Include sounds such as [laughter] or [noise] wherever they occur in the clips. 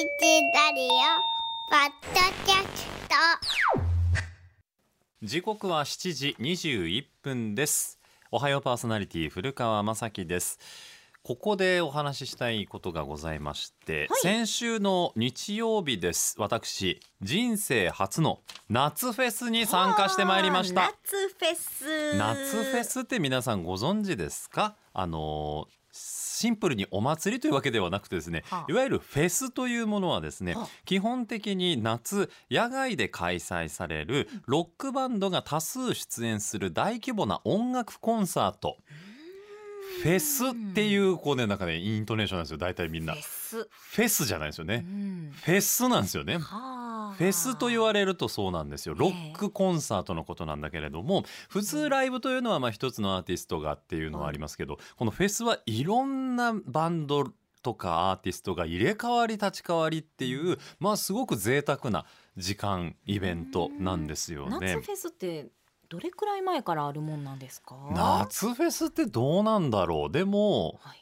ラディオポッドキャスト。時刻は7時21分です。おはようパーソナリティ古川雅樹です。ここでお話ししたいことがございまして、はい。先週の日曜日です。私人生初の夏フェスに参加してまいりました。夏フェス。夏フェスって皆さんご存知ですか？あのシンプルにお祭りというわけではなくてですね、はあ。いわゆるフェスというものはですね、はあ。基本的に夏野外で開催されるロックバンドが多数出演する大規模な音楽コンサート。フェスっていうこうねなんかねイントネーションなんですよ大体みんな。フェス、じゃないですようねん、フェスなんですよね。はあフェスと言われるとそうなんですよ。ロックコンサートのことなんだけれども普通ライブというのはまあ一つのアーティストがっていうのはありますけどこのフェスはいろんなバンドとかアーティストが入れ替わり立ち替わりっていうまあすごく贅沢な時間イベントなんですよね。夏。フェスってどれくらい前からあるもんなんですか？夏フェスってどうなんだろう。でもはい、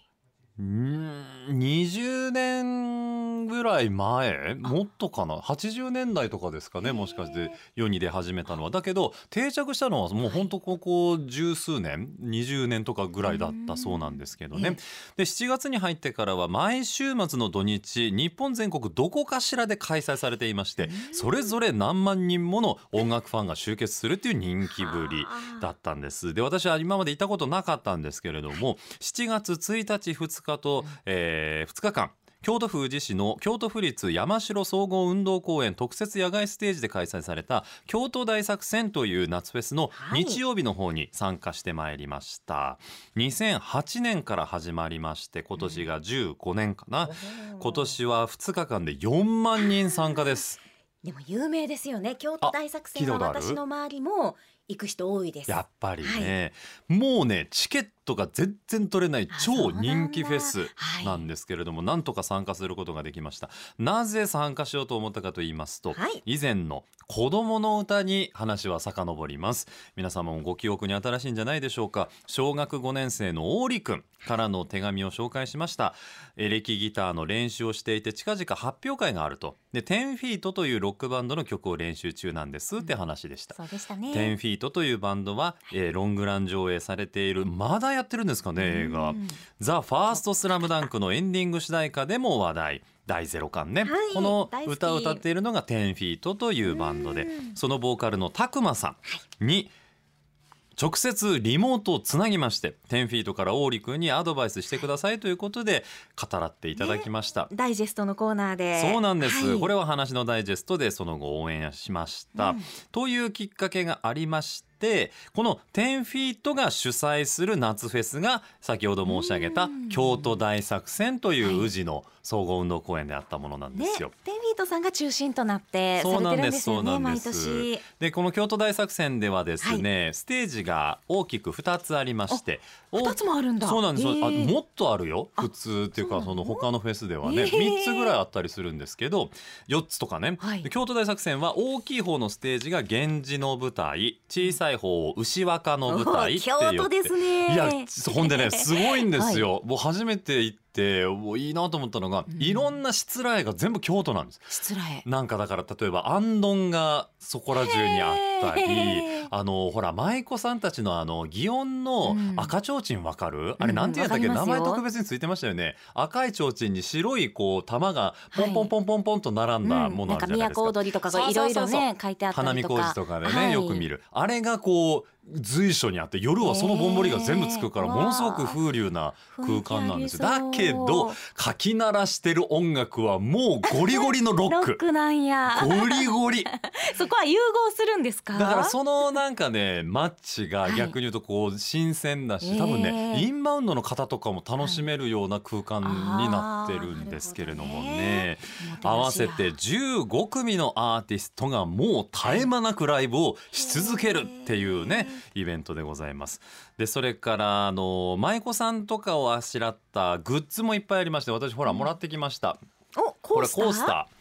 うーん20年ぐらい前？もっとかな？80年代とかですかねもしかして世に出始めたのは。だけど定着したのはもうほんとここ十数年20年とかぐらいだったそうなんですけどね。うん。で7月に入ってからは毎週末の土日日本全国どこかしらで開催されていましてそれぞれ何万人もの音楽ファンが集結するっていう人気ぶりだったんです。で私は今まで行ったことなかったんですけれども7月1日2日と、え2日間京都府宇治市の京都府立山城総合運動公園特設野外ステージで開催された京都大作戦という夏フェスのはい。日曜日の方に参加してまいりました、2008年から始まりまして今年が15年かな、今年は2日間で4万人参加です。[laughs] でも有名ですよね。京都大作戦は私の周りも行く人多いです。やっぱりね、もうねチケットが全然取れないあ超人気フェスなんですけれども、なんとか参加することができました。なぜ参加しようと思ったかと言いますと、はい。以前の子供の歌に話は遡ります。皆様もご記憶に新しいんじゃないでしょうか。小学5年生の王利くんからの手紙を紹介しました。エレキギターの練習をしていて近々発表会があると。で10フィートというロックバンドの曲を練習中なんですって話でした、そうでしたね。10フィートというバンドは、えーロングラン上映されている。まだやってるんですかね映画。うん「ザ・ファーストスラムダンクのエンディング主題歌でも話題。第ゼロ巻ね、はい。この歌を歌っているのが10フィートというバンドで。うん。そのボーカルのたくまさんに直接リモートをつなぎまして10フィートから王利君にアドバイスしてくださいということで語らっていただきました。ダイジェストのコーナーで。そうなんです、はい。これは話のダイジェストでその後応援しました、うん。というきっかけがありましてこの10フィートが主催する夏フェスが先ほど申し上げたうん。京都大作戦といはいう宇治の総合運動公園であったものなんでねすよ。テンフィートさんが中心となってさそうれてるんなんでそうですすよね毎なんです。年でこの京都大作戦ではですね、ステージが大きく2つありまして二つもあるんだ。そうなんです、へー。あもっとあるよ。あ普通っていうかその他のフェスではねへー。3つぐらいあったりするんですけど4つとかね、はい。で京都大作戦は大きい方のステージが源氏の舞台小さい方を牛若の舞台っていう京都ですねいやほんでねすごいんですよ、もう初めて行ってもういいなと思ったのが、うん。いろんなしつらえが全部京都なんです。失礼。なんかだから例えばあんどんがそこら中にあったりあのほら舞妓さんたちのあの祇園のうん。赤ちょうちんわかる、あれなんて言うんだっけ、うん名前特別についてましたよね。赤いちょうちんに白いこう玉がポンポンポンポンポンと並んだものあるじゃないですか。うん、なんか都踊りとかいろいろね書いてあった花見工りとか事とかでね、はい。よく見る。あれがこう随所にあって夜はそのぼんぼりが全部つくからものすごく風流な空間なんですよ。だけどかき鳴らしてる音楽はもうゴリゴリのロッ [laughs] ロッククなんや。ゴリゴリ。[laughs] そこは融合するんですか？だからそのなんかねマッチが逆に言うとこう新鮮だし、はい多分ね、えーインバウンドの方とかも楽しめるような空間になってるんですけれどもね。合わせて15組のアーティストがもう絶え間なくライブをし続けるっていうねイベントでございます。でそれからあの舞妓さんとかをあしらったグッズもいっぱいありまして私ほらもらってきました。おコこれースター？コースター。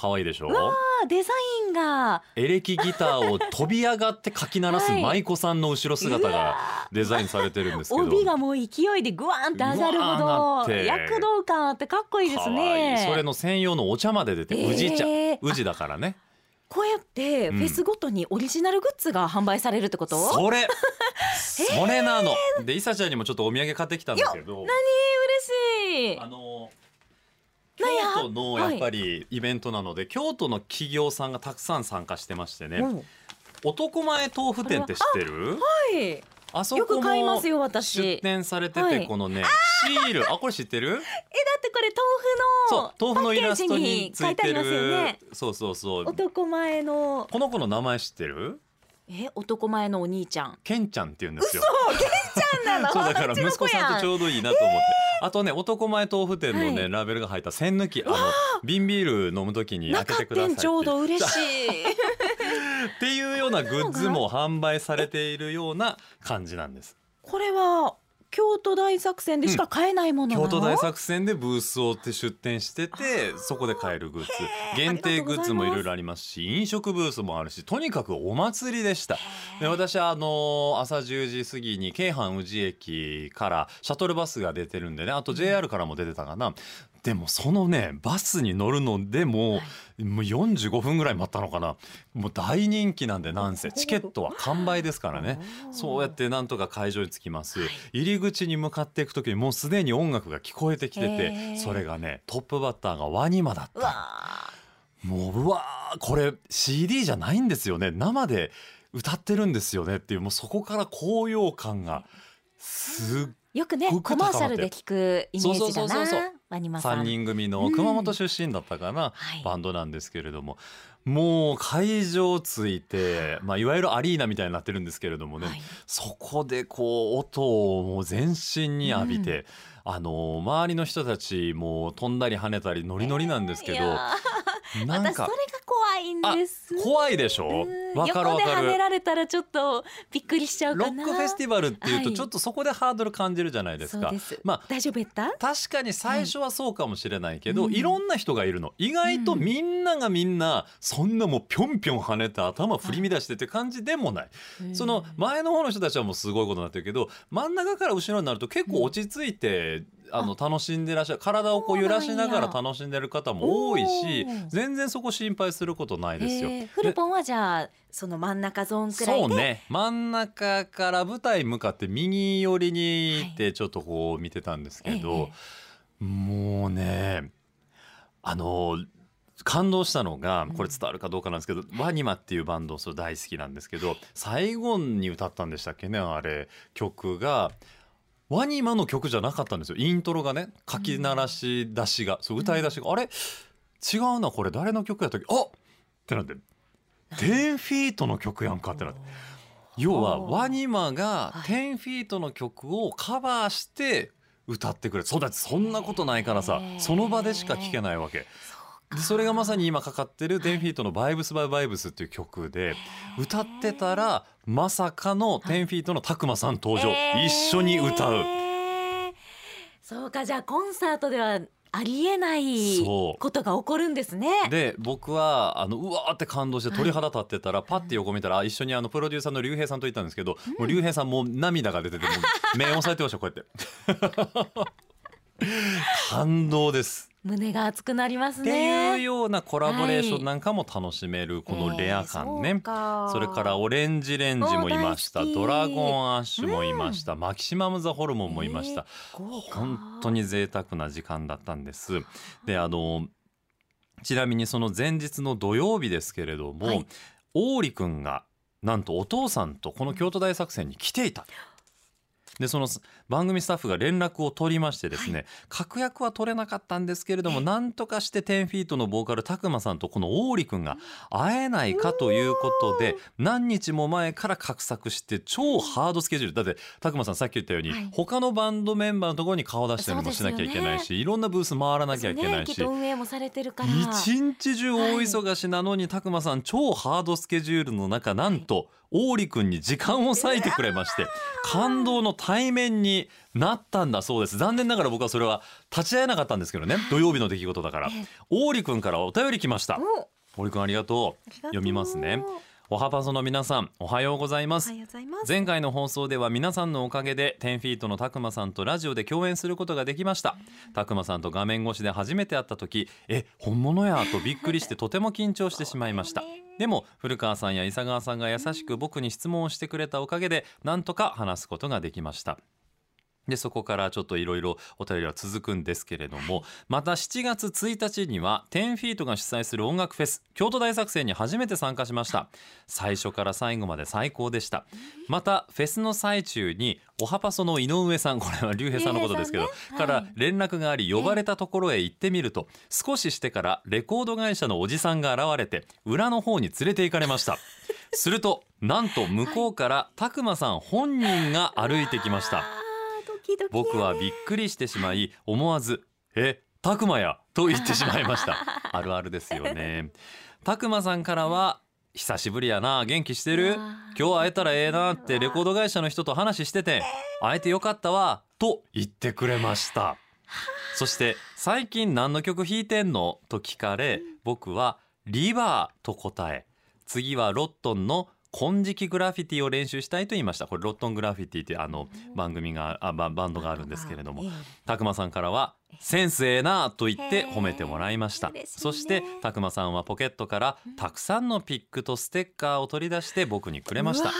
可愛いでしょ？あデザインが。エレキギターを飛び上がってかき鳴らすはい。舞妓さんの後ろ姿がデザインされてるんですけど。帯がもう勢いでグワーンって上がるほど躍動感あってかっこいいですね。い。それの専用のお茶まで出てえー。宇治茶。宇治だからねこうやってフェスごとにオリジナルグッズが販売されるってこと、それ。[laughs] それなの。でいさちゃんにもちょっとお土産買ってきたんだけど。何嬉しい。あの京都のやっぱりイベントなので、京都の企業さんがたくさん参加してましてね。う。ん男前豆腐店って知ってる？はい。あそこも買いますよ私。出店されてて、はい。このねシール。あこれ知ってる？[laughs] ってこれ豆腐の豆腐のイラストについてパッケージに書いてありますよるね。そうそうそう。男前の。この子の名前知ってる？え男前のお兄ちゃん。ケンちゃんって言うんですよ。なの [laughs] そうだから息子さんとちょょうどいいなと思って。あとね男前豆腐店のね、はい。ラベルが入った栓抜きあの瓶ビール飲むときに開け中てくださいって。店ちょうど嬉しい。[laughs] っていうようなグッズも販売されているような感じなんです。これは京都大作戦でしか買えないものなの、京都大作戦でブースを出店しててそこで買えるグッズ。限定グッズもいろいろありますし飲食ブースもあるしとにかくお祭りでした。で私はあの朝10時過ぎに京阪宇治駅からシャトルバスが出てるんでねあと JR からも出てたかな、でもそのねバスに乗るのでもう,、もう45分ぐらい待ったのかな。もう大人気なんでなんせ。チケットは完売ですからね。そうやってなんとか会場に着きます、入り口に向かっていく時にもうすでに音楽が聞こえてきてへてー。それがねトップバッターがワニマだっうたわもううわーこれ CD じゃないんですよね。生で歌ってるんですよねっていうもうそこから高揚感がすっーよくねコマーシャルで聞くイメージだそうそうそうそう3人組の熊本出身だったかな、はい。バンドなんですけれども。もう会場着いて、まあ、いわゆるアリーナみたいになってるんですけれどもね、はい。そこでこう音をもう全身に浴びて、あの周りの人たちも飛んだり跳ねたりノリノリなんですけど、いやー。なん私それがいんです。怖いでしょ？うん。わかるわかる。横で跳ねられたらちょっとびっくりしちゃうロかな。ックフェスティバルっていうはいとちょっとそこでハードル感じるじゃないですか。そうです、まあ大丈夫やった？確かに最初はそうかもしれないけど、うん。いろんな人がいるの。意外とみんながみんなそんなもうぴょんぴょん跳ねて頭振り乱してって感じでもない、その前の方の人たちはもうすごいことになってるけど真ん中から後ろになると結構落ち着いて、あの楽しんでらっしゃる。体をこう揺らしながら楽しんでる方も多いし全然そこ心配することないですよ。えー。フルポンはじゃあその真ん中ゾーンくらいで。そうね。真ん中から舞台向かって右寄りに行ってちょっとこう見てたんですけど、もうねあの感動したのがこれ伝わるかどうかなんですけど、ワニマっていうバンドそれ大好きなんですけど最後に歌ったんでしたっけねあれ。曲がワニマの曲じゃなかったんですよ。イントロがね書き鳴らし出しが、そう歌い出しが、あれ？違うなこれ。誰の曲やったっけ？あっ！ってなって10フィートの曲やんかってなって。要はワニマがはい。10フィートの曲をカバーして歌ってくれる。そうだってそんなことないからさその場でしか聴けないわけ。でそれがまさに今かかってる10フィートの「バイブス・バイ・バイブス」っていう曲で歌ってたらまさかの10フィートのたくまさん登場。えー。一緒に歌う。そうかじゃあコンサートではありえないことが起こるんですね。で僕はあのうわーって感動して鳥肌立ってたら、パッて横見たらあ一緒にあのプロデューサーの竜兵さんと行ったんですけど、もう竜兵さんもう涙が出ててもう目押さえてましたこうやって感動です胸が熱くなりますってねいうようなコラボレーションなんかも楽しめるこのレア感ね、えーそれからオレンジレンジもいました。ドラゴンアッシュもいました、マキシマム・ザ・ホルモンもいました、えー本当に贅沢な時間だったんです。であのちなみにその前日の土曜日ですけれども、はい。王李くんがなんとお父さんとこの京都大作戦に来ていた。でその番組スタッフが連絡を取りましてですね、確約は取れなかったんですけれどもなんとかして10フィートのボーカルたくまさんとこの王李くんが会えないかということで何日も前から画策して超ハードスケジュール。だってたくまさんさっき言ったように、はい。他のバンドメンバーのところに顔出したりもしなきゃいけないし、いろんなブース回らなきゃいけないし。ね。運営もされてるから。一日中大忙しなのに、たくまさん超ハードスケジュールの中なんと、王李くんに時間を割いてくれまして感動の対面になったんだそうです。残念ながら僕はそれは立ち会えなかったんですけどね。土曜日の出来事だから。ええ。王林くんからお便り来ました。お。王林くんありがとう。読みますねおはパソの皆さんおはようございます。前回の放送では皆さんのおかげで10フィートのたくまさんとラジオで共演することができました。たくまさんと画面越しで初めて会った時え本物やとびっくりしてとても緊張してしまいました。でも古川さんや伊佐川さんが優しく僕に質問をしてくれたおかげでなんとか話すことができましたでそこからちょっといろいろお便りは続くんですけれどもまた7月1日には10フィートが主催する音楽フェス京都大作戦に初めて参加しました。最初から最後まで最高でした。またフェスの最中におはパソの井上さんこれは竜兵さんのことですけど、竜兵さんね。からはい連絡があり呼ばれたところへ行ってみると少ししてからレコード会社のおじさんが現れて裏の方に連れて行かれました。[laughs] するとなんと向こうからたくまさん本人が歩いてきました僕はびっくりしてしまい思わず「えたくまや」と言ってしまいました。[laughs] あるあるですよね。たくまさんからは「久しぶりやな元気してる？今日会えたらええな」ってレコード会社の人と話してて「会えてよかったわ」と言ってくれました。そして「最近何の曲弾いてんの?」と聞かれ僕は「リバー」と答え次はロットンの金色グラフィティを練習したいと言いました。これロットングラフィティっていうあの番組があババンドがあるんですけれども。ええ。たくまさんからはセンスええなと言って褒めてもらいました。そしてたくまさんはポケットからたくさんのピックとステッカーを取り出して僕にくれました。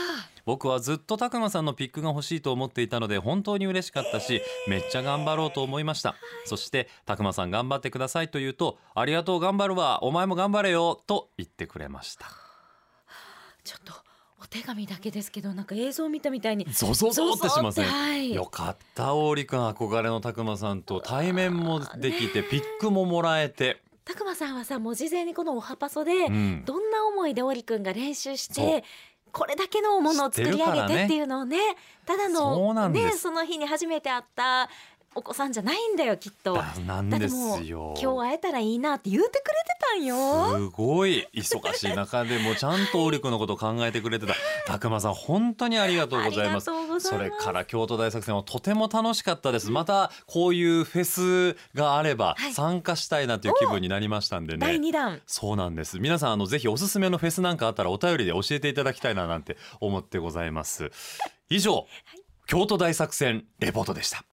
僕はずっとたくまさんのピックが欲しいと思っていたので本当に嬉しかったしめっちゃ頑張ろうと思いました。そしてたくまさん頑張ってくださいと言うとありがとう頑張るわお前も頑張れよと言ってくれましたちょっとお手紙だけですけどなんか映像見たみたいに。ゾゾゾってしません？はい。よかった王林くん憧れのたくまさんと対面もできてピックももらえて、たくまさんはさもう事前にこのおはパソで、うん、どんな思いでオリくんが練習してこれだけのものを作り上げてっていうのをねただのんです。ねその日に初めて会ったお子さんじゃないんだよきっと。だなんですよ。今日会えたらいいなって言ってくれてたんよ。すごい忙しい中でもちゃんとオリ君のことを考えてくれてた。[laughs] たくまさん本当にありがとうございます。それから京都大作戦はとても楽しかったです。またこういうフェスがあればはい。参加したいなという気分になりましたんで第ね二弾。そうなんです。皆さんあのぜひおすすめのフェスなんかあったらお便りで教えていただきたいななんて思ってございます。以上、京都大作戦レポートでした